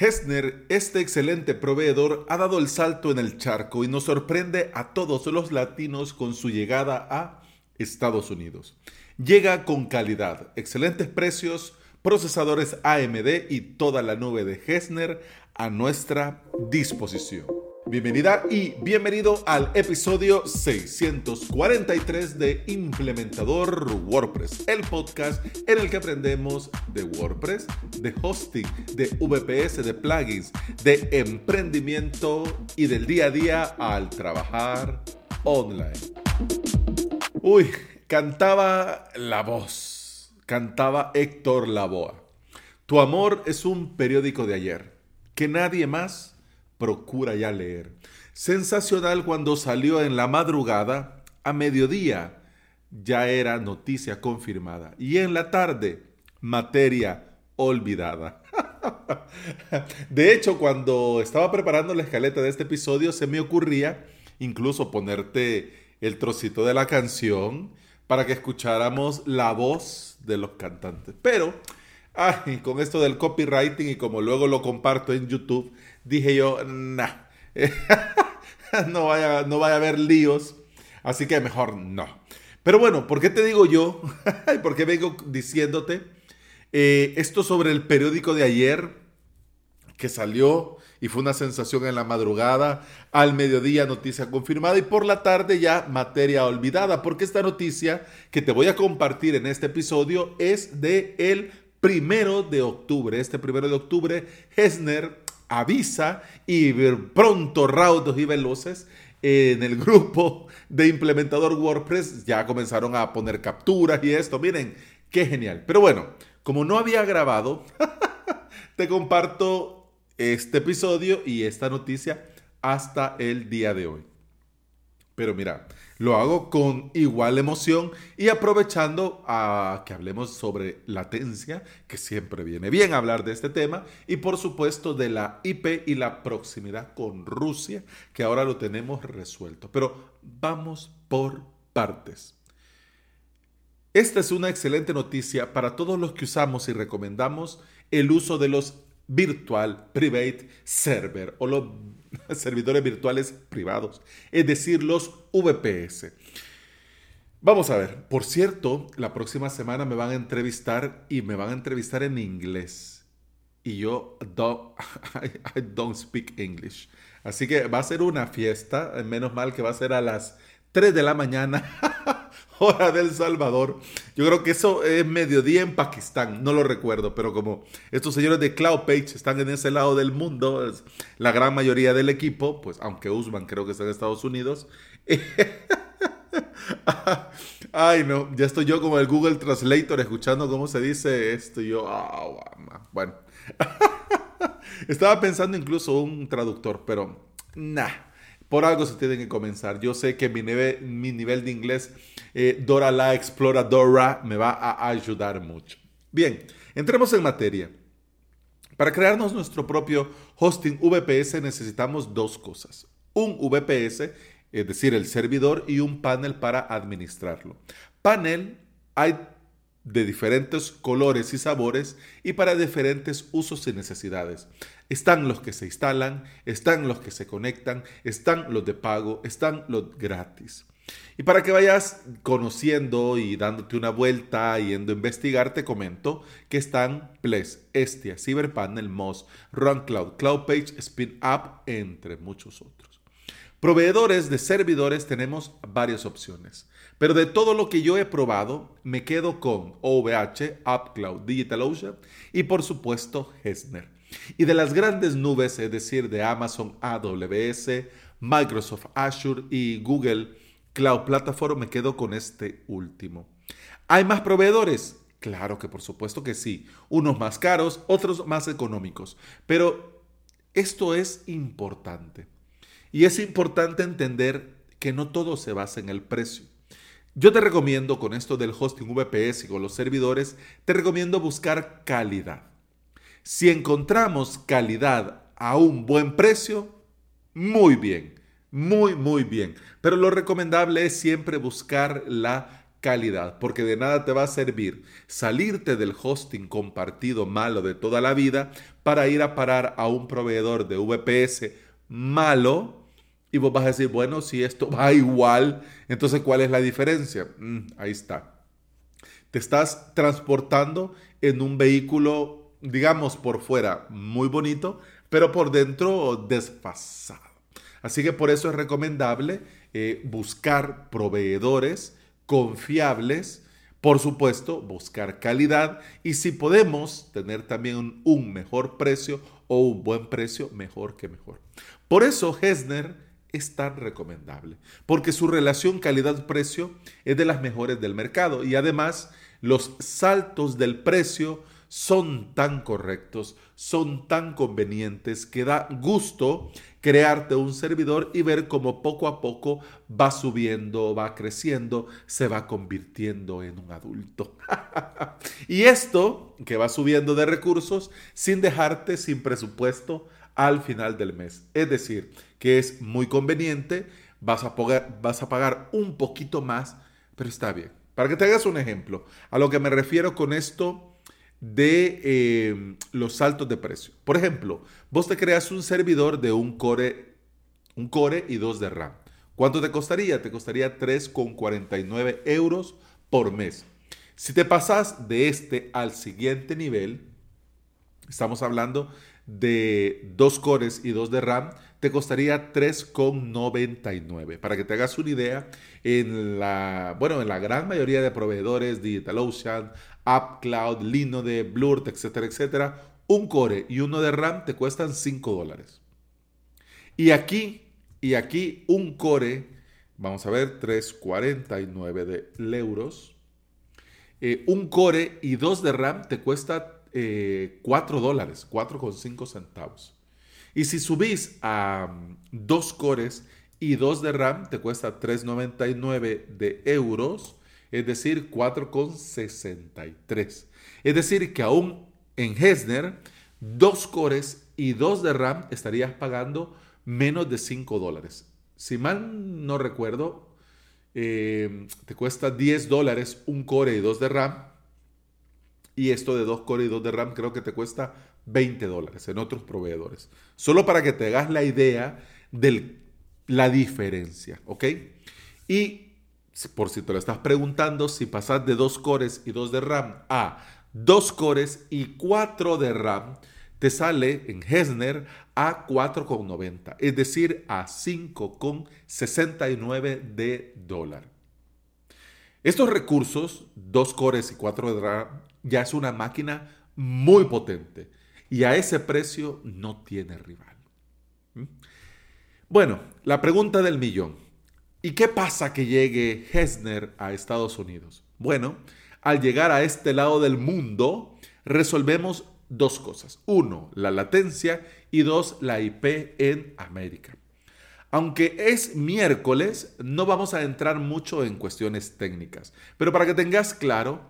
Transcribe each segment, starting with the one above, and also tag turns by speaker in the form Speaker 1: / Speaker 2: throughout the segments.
Speaker 1: Hessner, este excelente proveedor, ha dado el salto en el charco y nos sorprende a todos los latinos con su llegada a Estados Unidos. Llega con calidad, excelentes precios, procesadores AMD y toda la nube de Hessner a nuestra disposición. Bienvenida y bienvenido al episodio 643 de Implementador WordPress, el podcast en el que aprendemos de WordPress, de hosting, de VPS, de plugins, de emprendimiento y del día a día al trabajar online. Uy, cantaba la voz, cantaba Héctor Lavoa. Tu amor es un periódico de ayer, que nadie más procura ya leer. Sensacional cuando salió en la madrugada, a mediodía ya era noticia confirmada y en la tarde materia olvidada. de hecho, cuando estaba preparando la escaleta de este episodio, se me ocurría incluso ponerte el trocito de la canción para que escucháramos la voz de los cantantes. Pero, ay, con esto del copywriting y como luego lo comparto en YouTube, dije yo, nah, no, vaya, no vaya a haber líos, así que mejor no. Pero bueno, ¿por qué te digo yo? ¿Por qué vengo diciéndote eh, esto sobre el periódico de ayer que salió y fue una sensación en la madrugada, al mediodía noticia confirmada y por la tarde ya materia olvidada, porque esta noticia que te voy a compartir en este episodio es de el primero de octubre. Este primero de octubre, Hesner avisa y pronto, raudos y veloces, en el grupo de implementador WordPress ya comenzaron a poner capturas y esto. Miren, qué genial. Pero bueno, como no había grabado, te comparto este episodio y esta noticia hasta el día de hoy. Pero mira, lo hago con igual emoción y aprovechando a que hablemos sobre latencia, que siempre viene bien hablar de este tema, y por supuesto de la IP y la proximidad con Rusia, que ahora lo tenemos resuelto. Pero vamos por partes. Esta es una excelente noticia para todos los que usamos y recomendamos el uso de los virtual private server o los servidores virtuales privados, es decir, los VPS. Vamos a ver, por cierto, la próxima semana me van a entrevistar y me van a entrevistar en inglés. Y yo don't, I, don't speak English. Así que va a ser una fiesta, menos mal que va a ser a las 3 de la mañana, hora del Salvador. Yo creo que eso es mediodía en Pakistán, no lo recuerdo, pero como estos señores de CloudPage están en ese lado del mundo, la gran mayoría del equipo, pues aunque Usman creo que está en Estados Unidos. Ay, no, ya estoy yo como el Google Translator escuchando cómo se dice esto. Y yo, oh, bueno. Estaba pensando incluso un traductor, pero nah por algo se tienen que comenzar. Yo sé que mi nivel, mi nivel de inglés, eh, Dora la Exploradora, me va a ayudar mucho. Bien, entremos en materia. Para crearnos nuestro propio hosting VPS necesitamos dos cosas. Un VPS, es decir, el servidor, y un panel para administrarlo. Panel hay de diferentes colores y sabores y para diferentes usos y necesidades. Están los que se instalan, están los que se conectan, están los de pago, están los gratis. Y para que vayas conociendo y dándote una vuelta, yendo a investigar, te comento que están Ples, Estia, CyberPanel, Moz, RunCloud, CloudPage, SpinUp, entre muchos otros. Proveedores de servidores tenemos varias opciones. Pero de todo lo que yo he probado, me quedo con OVH, UpCloud, DigitalOcean y por supuesto Hesner. Y de las grandes nubes, es decir, de Amazon AWS, Microsoft Azure y Google Cloud Platform, me quedo con este último. ¿Hay más proveedores? Claro que por supuesto que sí. Unos más caros, otros más económicos. Pero esto es importante. Y es importante entender que no todo se basa en el precio. Yo te recomiendo con esto del hosting VPS y con los servidores, te recomiendo buscar calidad. Si encontramos calidad a un buen precio, muy bien, muy, muy bien. Pero lo recomendable es siempre buscar la calidad, porque de nada te va a servir salirte del hosting compartido malo de toda la vida para ir a parar a un proveedor de VPS malo y vos vas a decir, bueno, si esto va igual, entonces ¿cuál es la diferencia? Mm, ahí está. Te estás transportando en un vehículo, digamos, por fuera muy bonito, pero por dentro desfasado. Así que por eso es recomendable eh, buscar proveedores confiables, por supuesto, buscar calidad y si podemos tener también un, mejor precio o un buen precio, mejor que mejor. Por eso Hesner es tan recomendable, porque su relación calidad-precio es de las mejores del mercado y además los saltos del precio son tan correctos, son tan convenientes que da gusto crearte un servidor y ver cómo poco a poco va subiendo, va creciendo, se va convirtiendo en un adulto. y esto que va subiendo de recursos sin dejarte sin presupuesto al final del mes. Es decir, que es muy conveniente, vas a, pagar un poquito más, pero está bien. Para que te hagas un ejemplo, a lo que me refiero con esto de eh, los saltos de precio. Por ejemplo, vos te creas un servidor de un core, un core y dos de RAM. ¿Cuánto te costaría? Te costaría 3,49 euros por mes. Si te pasas de este al siguiente nivel, estamos hablando de dos cores y dos de RAM, te costaría 3,99. Para que te hagas una idea, en la, bueno, en la gran mayoría de proveedores, DigitalOcean, AppCloud, Linode, Blurt, etcétera, etcétera, un core y uno de RAM te cuestan 5 dólares. Y aquí, y aquí un core, vamos a ver, 3,49 de euros. Eh, un core y dos de RAM te cuesta 4 eh, dólares, 4,5 centavos. Y si subís a mm, dos cores y dos de RAM, te cuesta 3,99 de euros, es decir, 4,63. Es decir, que aún en Hesner, dos cores y dos de RAM estarías pagando menos de 5 dólares. Si mal no recuerdo, eh, te cuesta 10 dólares un core y dos de RAM y esto de 2 core y 2 de RAM creo que te cuesta 20 dólares en otros proveedores. Solo para que te hagas la idea de la diferencia, ¿ok? Y por si te lo estás preguntando, si pasas de 2 cores y 2 de RAM a 2 cores y 4 de RAM, te sale en Hesner a 4,90, es decir, a 5,69 de dólar. Estos recursos, 2 cores y 4 de RAM, ya es una máquina muy potente y a ese precio no tiene rival. ¿Mm? Bueno, la pregunta del millón. ¿Y qué pasa que llegue Hesner a Estados Unidos? Bueno, al llegar a este lado del mundo, resolvemos dos cosas. Uno, la latencia y dos, la IP en América. Aunque es miércoles, no vamos a entrar mucho en cuestiones técnicas, pero para que tengas claro,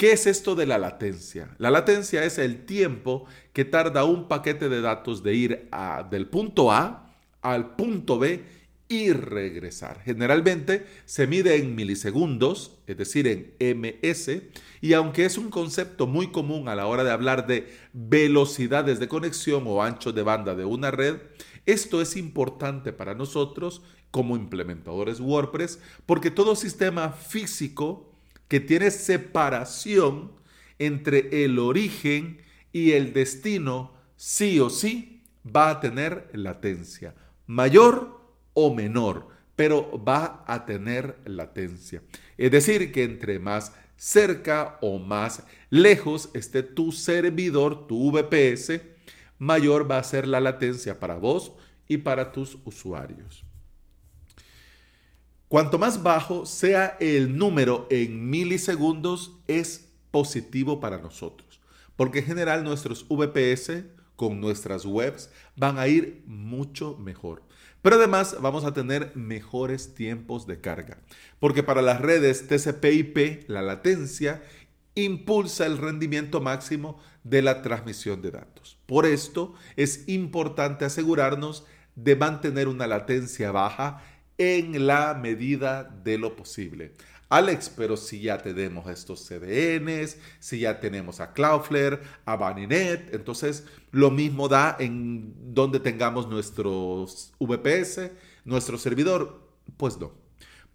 Speaker 1: ¿Qué es esto de la latencia? La latencia es el tiempo que tarda un paquete de datos de ir del punto A al punto B y regresar. Generalmente se mide en milisegundos, es decir, en ms, y aunque es un concepto muy común a la hora de hablar de velocidades de conexión o ancho de banda de una red, esto es importante para nosotros como implementadores WordPress porque todo sistema físico que tiene separación entre el origen y el destino, sí o sí va a tener latencia, mayor o menor, pero va a tener latencia. Es decir, que entre más cerca o más lejos esté tu servidor, tu VPS, mayor va a ser la latencia para vos y para tus usuarios. Cuanto más bajo sea el número en milisegundos, es positivo para nosotros, porque en general nuestros VPS con nuestras webs van a ir mucho mejor. Pero además vamos a tener mejores tiempos de carga, porque para las redes TCP/IP la latencia impulsa el rendimiento máximo de la transmisión de datos. Por esto es importante asegurarnos de mantener una latencia baja en la medida de lo posible. Alex, pero si ya tenemos estos CDNs, si ya tenemos a Cloudflare, a Baninet, entonces lo mismo da en donde tengamos nuestros VPS, nuestro servidor. Pues no,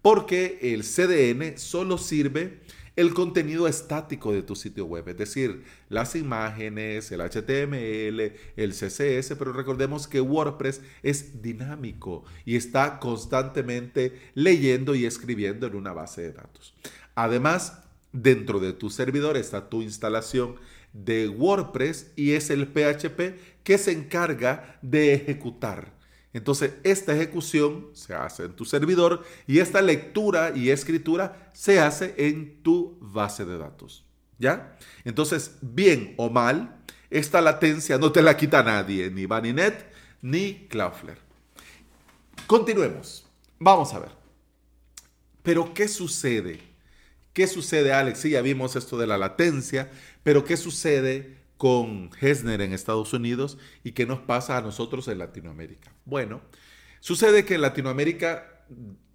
Speaker 1: porque el CDN solo sirve el contenido estático de tu sitio web, es decir, las imágenes, el HTML, el CSS, pero recordemos que WordPress es dinámico y está constantemente leyendo y escribiendo en una base de datos. Además, dentro de tu servidor está tu instalación de WordPress y es el PHP que se encarga de ejecutar entonces, esta ejecución se hace en tu servidor y esta lectura y escritura se hace en tu base de datos. ¿Ya? Entonces, bien o mal, esta latencia no te la quita nadie, ni Baninet ni Cloudflare. Continuemos. Vamos a ver. Pero, ¿qué sucede? ¿Qué sucede, Alex? Sí, ya vimos esto de la latencia, pero ¿qué sucede con Hesner en Estados Unidos y qué nos pasa a nosotros en Latinoamérica. Bueno, sucede que en Latinoamérica,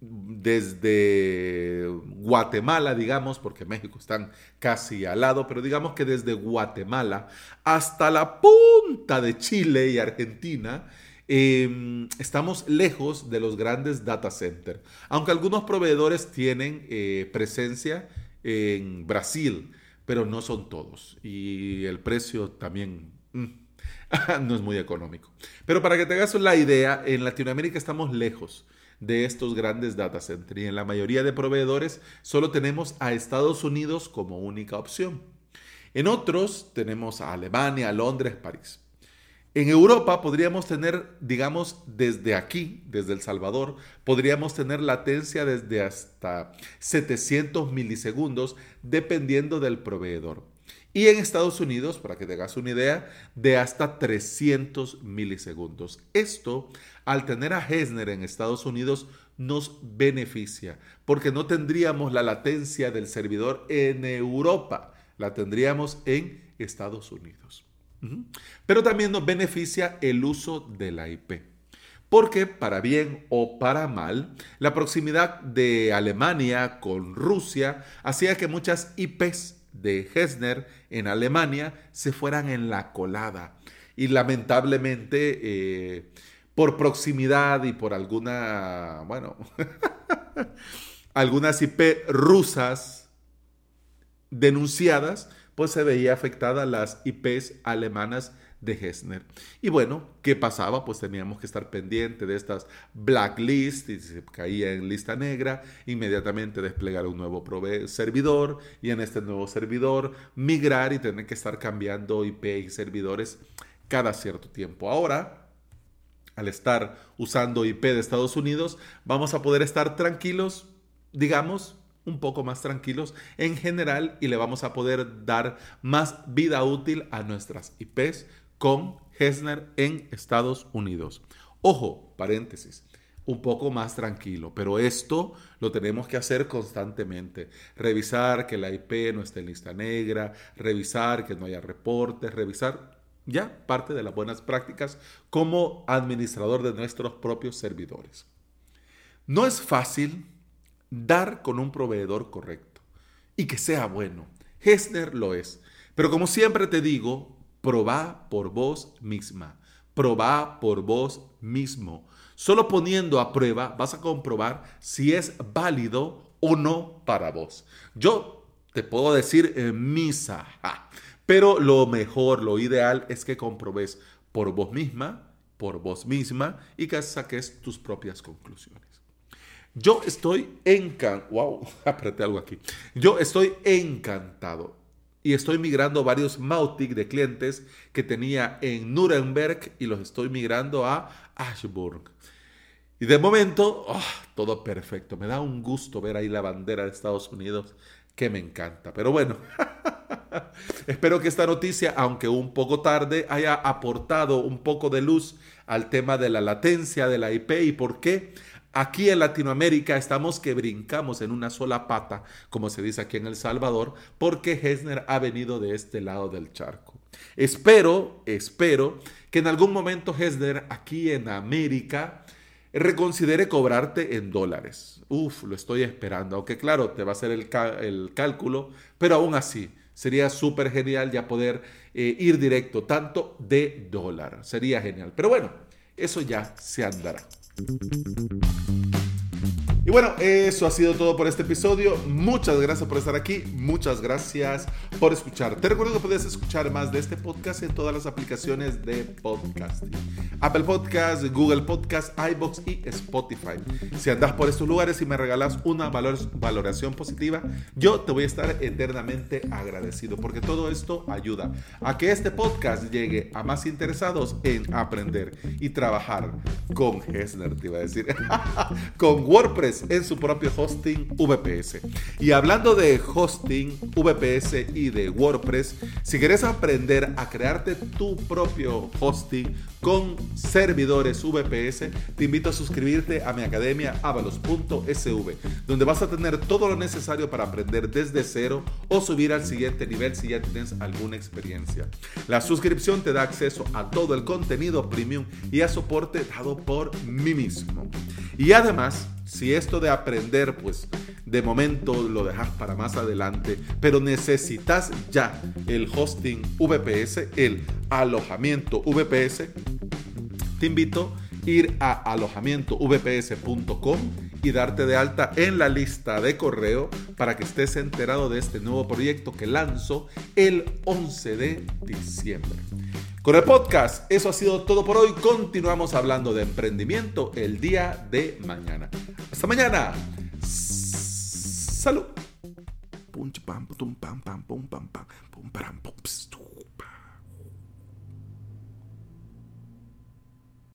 Speaker 1: desde Guatemala, digamos, porque México están casi al lado, pero digamos que desde Guatemala hasta la punta de Chile y Argentina, em, estamos lejos de los grandes data centers, aunque algunos proveedores tienen eh, presencia en Brasil pero no son todos. Y el precio también mm, no es muy económico. Pero para que te hagas la idea, en Latinoamérica estamos lejos de estos grandes data centers y en la mayoría de proveedores solo tenemos a Estados Unidos como única opción. En otros tenemos a Alemania, Londres, París. En Europa podríamos tener, digamos, desde aquí, desde El Salvador, podríamos tener latencia desde hasta 700 milisegundos, dependiendo del proveedor. Y en Estados Unidos, para que te hagas una idea, de hasta 300 milisegundos. Esto, al tener a Hesner en Estados Unidos, nos beneficia, porque no tendríamos la latencia del servidor en Europa, la tendríamos en Estados Unidos. Pero también nos beneficia el uso de la IP. Porque para bien o para mal, la proximidad de Alemania con Rusia hacía que muchas IPs de Hesner en Alemania se fueran en la colada. Y lamentablemente, eh, por proximidad y por alguna, bueno, algunas IP rusas denunciadas, pues se veía afectada las IPs alemanas de Hessner. Y bueno, ¿qué pasaba? Pues teníamos que estar pendiente de estas blacklist y se caía en lista negra, inmediatamente desplegar un nuevo servidor y en este nuevo servidor migrar y tener que estar cambiando IP y servidores cada cierto tiempo. Ahora, al estar usando IP de Estados Unidos, vamos a poder estar tranquilos, digamos, un poco más tranquilos en general y le vamos a poder dar más vida útil a nuestras IPs con Hesner en Estados Unidos. Ojo, paréntesis, un poco más tranquilo, pero esto lo tenemos que hacer constantemente. Revisar que la IP no esté en lista negra, revisar que no haya reportes, revisar ya parte de las buenas prácticas como administrador de nuestros propios servidores. No es fácil dar con un proveedor correcto y que sea bueno. Hessner lo es. Pero como siempre te digo, probá por vos misma. Probá por vos mismo. Solo poniendo a prueba vas a comprobar si es válido o no para vos. Yo te puedo decir en misa, pero lo mejor, lo ideal es que comprobes por vos misma, por vos misma y que saques tus propias conclusiones. Yo estoy encantado. Wow, apreté algo aquí. Yo estoy encantado. Y estoy migrando varios Mautic de clientes que tenía en Nuremberg y los estoy migrando a Ashburg. Y de momento, oh, todo perfecto. Me da un gusto ver ahí la bandera de Estados Unidos, que me encanta. Pero bueno, espero que esta noticia, aunque un poco tarde, haya aportado un poco de luz al tema de la latencia de la IP y por qué Aquí en Latinoamérica estamos que brincamos en una sola pata, como se dice aquí en El Salvador, porque Hesner ha venido de este lado del charco. Espero, espero que en algún momento Hesner aquí en América reconsidere cobrarte en dólares. Uf, lo estoy esperando. Aunque claro, te va a hacer el, el cálculo, pero aún así sería súper genial ya poder eh, ir directo, tanto de dólar. Sería genial. Pero bueno, eso ya se andará. Bueno, eso ha sido todo por este episodio. Muchas gracias por estar aquí. Muchas gracias por escuchar. Te recuerdo que puedes escuchar más de este podcast en todas las aplicaciones de podcasting. Apple Podcast, Google Podcast, iBox y Spotify. Si andas por estos lugares y me regalas una valoración positiva, yo te voy a estar eternamente agradecido porque todo esto ayuda a que este podcast llegue a más interesados en aprender y trabajar con Hesner, te iba a decir, con WordPress en su propio hosting VPS. Y hablando de hosting VPS y de WordPress, si quieres aprender a crearte tu propio hosting con servidores VPS, te invito a suscribirte a mi academia avalos.sv, donde vas a tener todo lo necesario para aprender desde cero o subir al siguiente nivel si ya tienes alguna experiencia. La suscripción te da acceso a todo el contenido premium y a soporte dado por mí mismo. Y además, si esto de aprender, pues de momento lo dejas para más adelante, pero necesitas ya el hosting VPS, el alojamiento VPS, te invito a ir a alojamientovps.com y darte de alta en la lista de correo para que estés enterado de este nuevo proyecto que lanzo el 11 de diciembre. Con el podcast, eso ha sido todo por hoy. Continuamos hablando de emprendimiento el día de mañana. Hasta mañana. Salud. Punch pam, pum pam pam pum pam pam pum pam pum